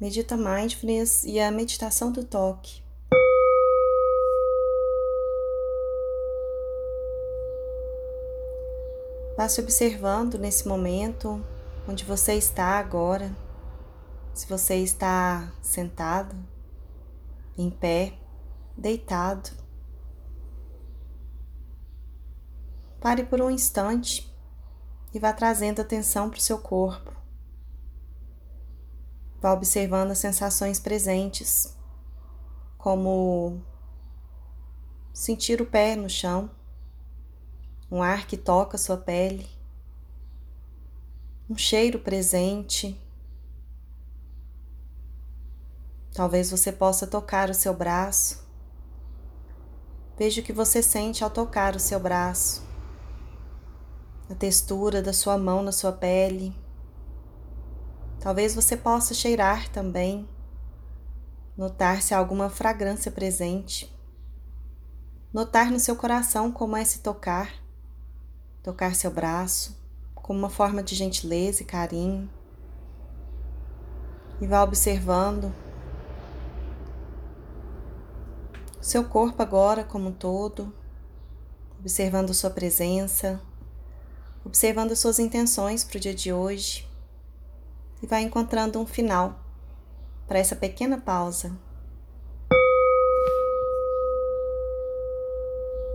Medita Mindfulness e a meditação do toque. Vá se observando nesse momento onde você está agora. Se você está sentado, em pé, deitado. Pare por um instante e vá trazendo atenção para o seu corpo. Vá observando as sensações presentes, como sentir o pé no chão, um ar que toca sua pele, um cheiro presente. Talvez você possa tocar o seu braço. Veja o que você sente ao tocar o seu braço, a textura da sua mão na sua pele Talvez você possa cheirar também, notar se há alguma fragrância presente, notar no seu coração como é se tocar, tocar seu braço, como uma forma de gentileza e carinho, e vá observando seu corpo agora como um todo, observando sua presença, observando suas intenções para o dia de hoje e vai encontrando um final para essa pequena pausa